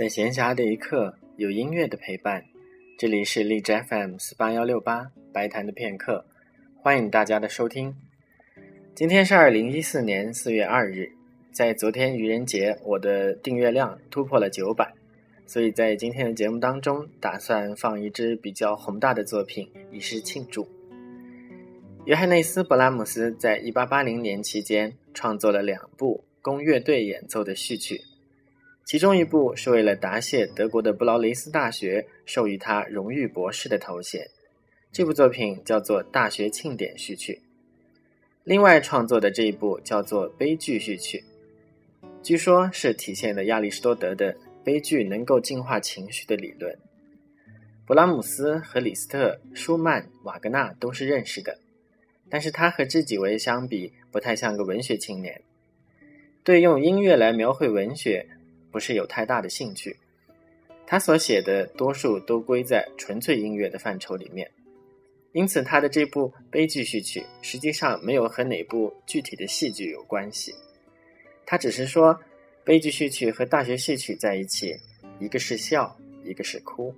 在闲暇的一刻，有音乐的陪伴。这里是荔枝 FM 四八幺六八白谈的片刻，欢迎大家的收听。今天是二零一四年四月二日，在昨天愚人节，我的订阅量突破了九百，所以在今天的节目当中，打算放一支比较宏大的作品，以示庆祝。约翰内斯·勃拉姆斯在一八八零年期间创作了两部供乐队演奏的序曲。其中一部是为了答谢德国的布劳雷斯大学授予他荣誉博士的头衔，这部作品叫做《大学庆典序曲》。另外创作的这一部叫做《悲剧序曲》，据说是体现了亚里士多德的悲剧能够净化情绪的理论。勃拉姆斯和李斯特、舒曼、瓦格纳都是认识的，但是他和这几位相比，不太像个文学青年，对用音乐来描绘文学。不是有太大的兴趣，他所写的多数都归在纯粹音乐的范畴里面，因此他的这部悲剧序曲实际上没有和哪部具体的戏剧有关系，他只是说悲剧序曲和大学序曲在一起，一个是笑，一个是哭。